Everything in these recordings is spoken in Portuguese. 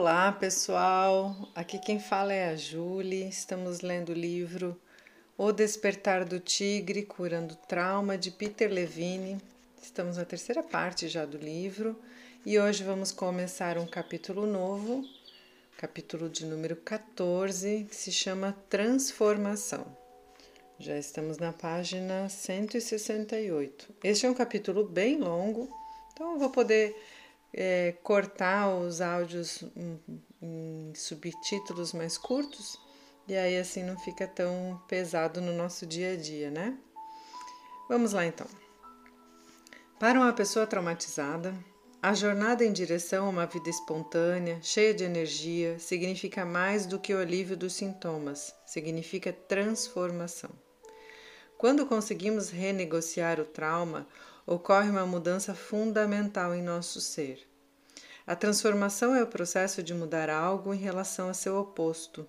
Olá, pessoal. Aqui quem fala é a Julie. Estamos lendo o livro O Despertar do Tigre, Curando Trauma de Peter Levine. Estamos na terceira parte já do livro e hoje vamos começar um capítulo novo, capítulo de número 14, que se chama Transformação. Já estamos na página 168. Este é um capítulo bem longo, então eu vou poder é, cortar os áudios em, em subtítulos mais curtos e aí assim não fica tão pesado no nosso dia a dia, né? Vamos lá então. Para uma pessoa traumatizada, a jornada em direção a uma vida espontânea, cheia de energia, significa mais do que o alívio dos sintomas, significa transformação. Quando conseguimos renegociar o trauma, ocorre uma mudança fundamental em nosso ser. A transformação é o processo de mudar algo em relação a seu oposto.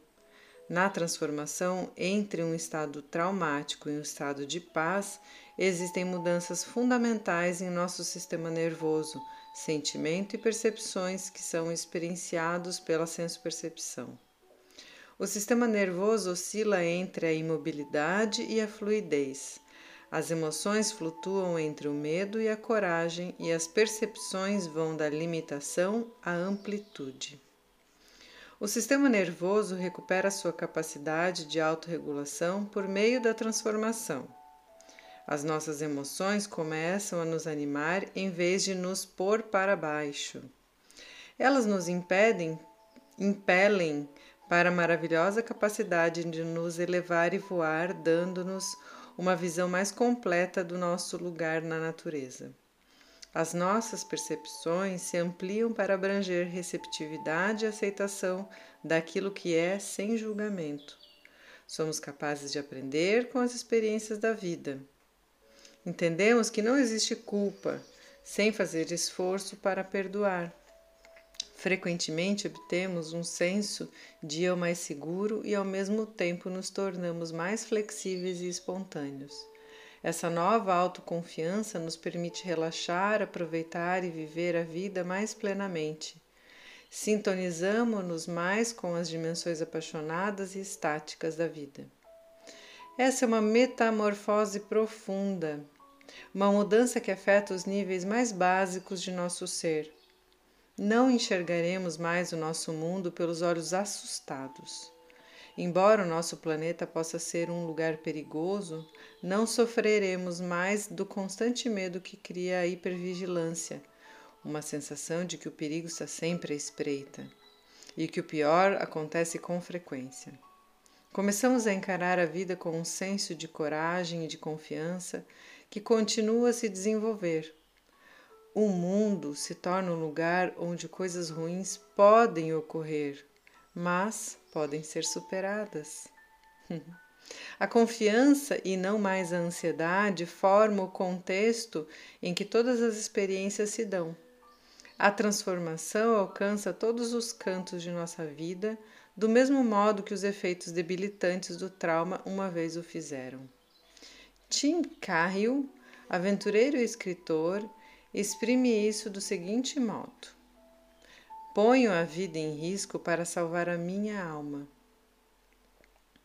Na transformação entre um estado traumático e um estado de paz, existem mudanças fundamentais em nosso sistema nervoso, sentimento e percepções que são experienciados pela senso-percepção. O sistema nervoso oscila entre a imobilidade e a fluidez. As emoções flutuam entre o medo e a coragem, e as percepções vão da limitação à amplitude. O sistema nervoso recupera sua capacidade de autorregulação por meio da transformação. As nossas emoções começam a nos animar em vez de nos pôr para baixo. Elas nos impedem, impelem para a maravilhosa capacidade de nos elevar e voar, dando-nos uma visão mais completa do nosso lugar na natureza. As nossas percepções se ampliam para abranger receptividade e aceitação daquilo que é sem julgamento. Somos capazes de aprender com as experiências da vida. Entendemos que não existe culpa sem fazer esforço para perdoar. Frequentemente obtemos um senso de eu mais seguro e ao mesmo tempo nos tornamos mais flexíveis e espontâneos. Essa nova autoconfiança nos permite relaxar, aproveitar e viver a vida mais plenamente. Sintonizamos-nos mais com as dimensões apaixonadas e estáticas da vida. Essa é uma metamorfose profunda, uma mudança que afeta os níveis mais básicos de nosso ser não enxergaremos mais o nosso mundo pelos olhos assustados. Embora o nosso planeta possa ser um lugar perigoso, não sofreremos mais do constante medo que cria a hipervigilância, uma sensação de que o perigo está sempre à espreita e que o pior acontece com frequência. Começamos a encarar a vida com um senso de coragem e de confiança que continua a se desenvolver o mundo se torna um lugar onde coisas ruins podem ocorrer, mas podem ser superadas. A confiança e não mais a ansiedade formam o contexto em que todas as experiências se dão. A transformação alcança todos os cantos de nossa vida, do mesmo modo que os efeitos debilitantes do trauma uma vez o fizeram. Tim Cahill, aventureiro e escritor, exprime isso do seguinte modo: Ponho a vida em risco para salvar a minha alma.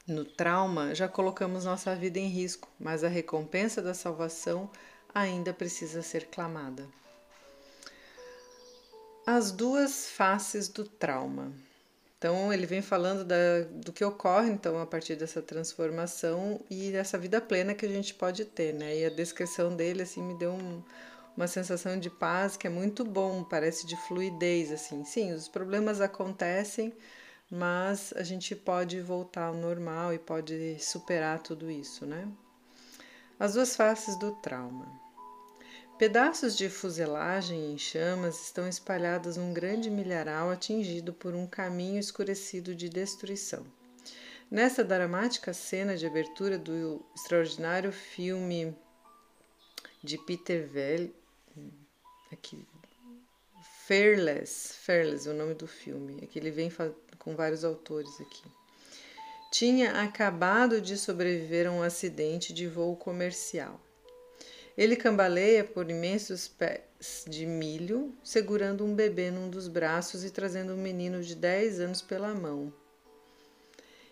No trauma, já colocamos nossa vida em risco, mas a recompensa da salvação ainda precisa ser clamada. As duas faces do trauma. Então, ele vem falando da, do que ocorre então a partir dessa transformação e dessa vida plena que a gente pode ter, né? E a descrição dele assim me deu um, uma sensação de paz que é muito bom, parece de fluidez assim. Sim, os problemas acontecem, mas a gente pode voltar ao normal e pode superar tudo isso, né? As duas faces do trauma. Pedaços de fuselagem em chamas estão espalhados num grande milharal atingido por um caminho escurecido de destruição. Nessa dramática cena de abertura do extraordinário filme de Peter aqui Fearless, Fearless, o nome do filme. Aqui ele vem com vários autores aqui. Tinha acabado de sobreviver a um acidente de voo comercial. Ele cambaleia por imensos pés de milho, segurando um bebê num dos braços e trazendo um menino de 10 anos pela mão.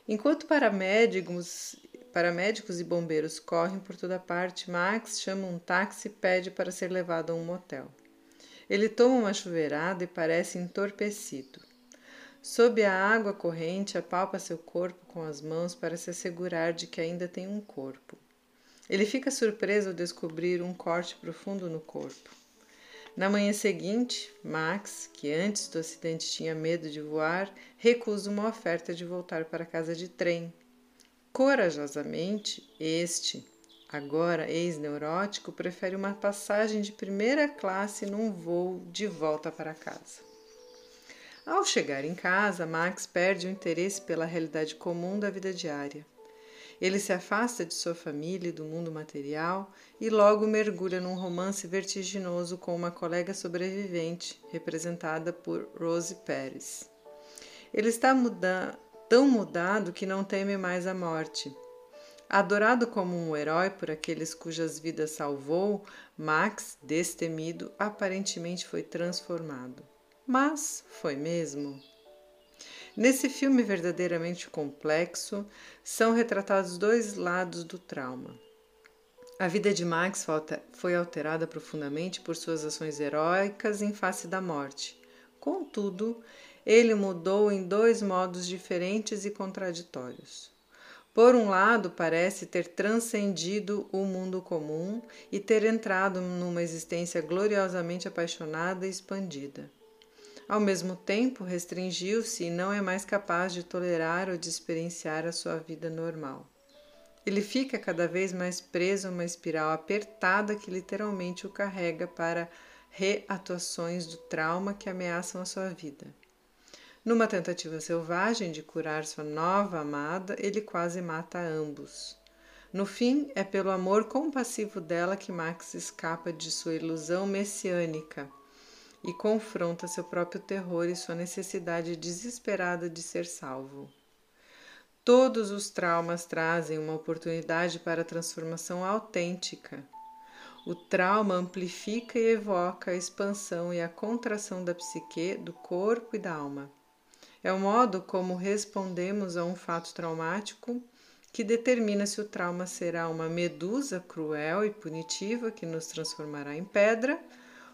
Enquanto paramédicos, paramédicos e bombeiros correm por toda parte, Max chama um táxi e pede para ser levado a um motel. Ele toma uma chuveirada e parece entorpecido. Sob a água corrente, apalpa seu corpo com as mãos para se assegurar de que ainda tem um corpo. Ele fica surpreso ao descobrir um corte profundo no corpo. Na manhã seguinte, Max, que antes do acidente tinha medo de voar, recusa uma oferta de voltar para casa de trem. Corajosamente, este, agora ex-neurótico, prefere uma passagem de primeira classe num voo de volta para casa. Ao chegar em casa, Max perde o interesse pela realidade comum da vida diária. Ele se afasta de sua família e do mundo material e logo mergulha num romance vertiginoso com uma colega sobrevivente, representada por Rose Pérez. Ele está muda tão mudado que não teme mais a morte. Adorado como um herói por aqueles cujas vidas salvou, Max, destemido, aparentemente foi transformado. Mas foi mesmo? Nesse filme verdadeiramente complexo, são retratados dois lados do trauma. A vida de Max foi alterada profundamente por suas ações heróicas em face da morte. Contudo, ele mudou em dois modos diferentes e contraditórios. Por um lado, parece ter transcendido o mundo comum e ter entrado numa existência gloriosamente apaixonada e expandida. Ao mesmo tempo, restringiu-se e não é mais capaz de tolerar ou de experienciar a sua vida normal. Ele fica cada vez mais preso a uma espiral apertada que literalmente o carrega para reatuações do trauma que ameaçam a sua vida. Numa tentativa selvagem de curar sua nova amada, ele quase mata ambos. No fim, é pelo amor compassivo dela que Max escapa de sua ilusão messiânica e confronta seu próprio terror e sua necessidade desesperada de ser salvo. Todos os traumas trazem uma oportunidade para transformação autêntica. O trauma amplifica e evoca a expansão e a contração da psique, do corpo e da alma. É o modo como respondemos a um fato traumático que determina se o trauma será uma medusa cruel e punitiva que nos transformará em pedra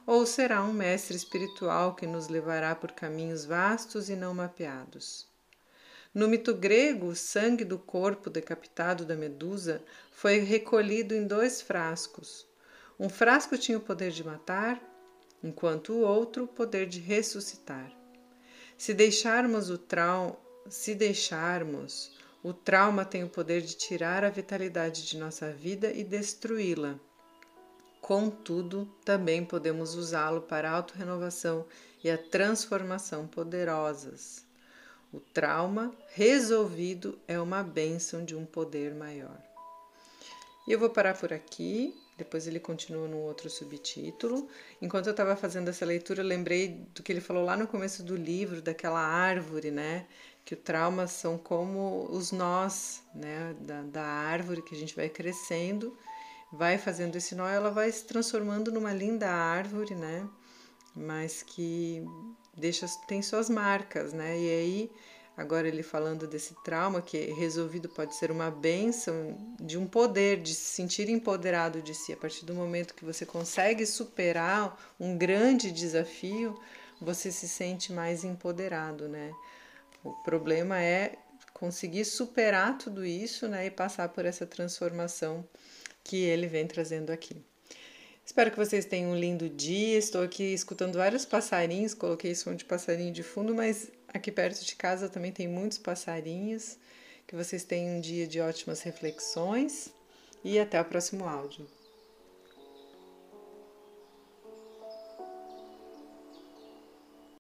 ou será um mestre espiritual que nos levará por caminhos vastos e não mapeados. No mito grego, o sangue do corpo decapitado da Medusa foi recolhido em dois frascos. Um frasco tinha o poder de matar, enquanto o outro o poder de ressuscitar. Se deixarmos o trauma, se deixarmos, o trauma tem o poder de tirar a vitalidade de nossa vida e destruí-la. Contudo, também podemos usá-lo para a autorrenovação e a transformação poderosas. O trauma resolvido é uma bênção de um poder maior. E eu vou parar por aqui, depois ele continua num outro subtítulo. Enquanto eu estava fazendo essa leitura, lembrei do que ele falou lá no começo do livro, daquela árvore, né? Que o trauma são como os nós, né? Da, da árvore que a gente vai crescendo vai fazendo esse nó, ela vai se transformando numa linda árvore, né? Mas que deixa tem suas marcas, né? E aí agora ele falando desse trauma que resolvido pode ser uma benção de um poder de se sentir empoderado de si a partir do momento que você consegue superar um grande desafio, você se sente mais empoderado, né? O problema é conseguir superar tudo isso, né, e passar por essa transformação que ele vem trazendo aqui. Espero que vocês tenham um lindo dia. Estou aqui escutando vários passarinhos, coloquei som de passarinho de fundo, mas aqui perto de casa também tem muitos passarinhos. Que vocês tenham um dia de ótimas reflexões e até o próximo áudio.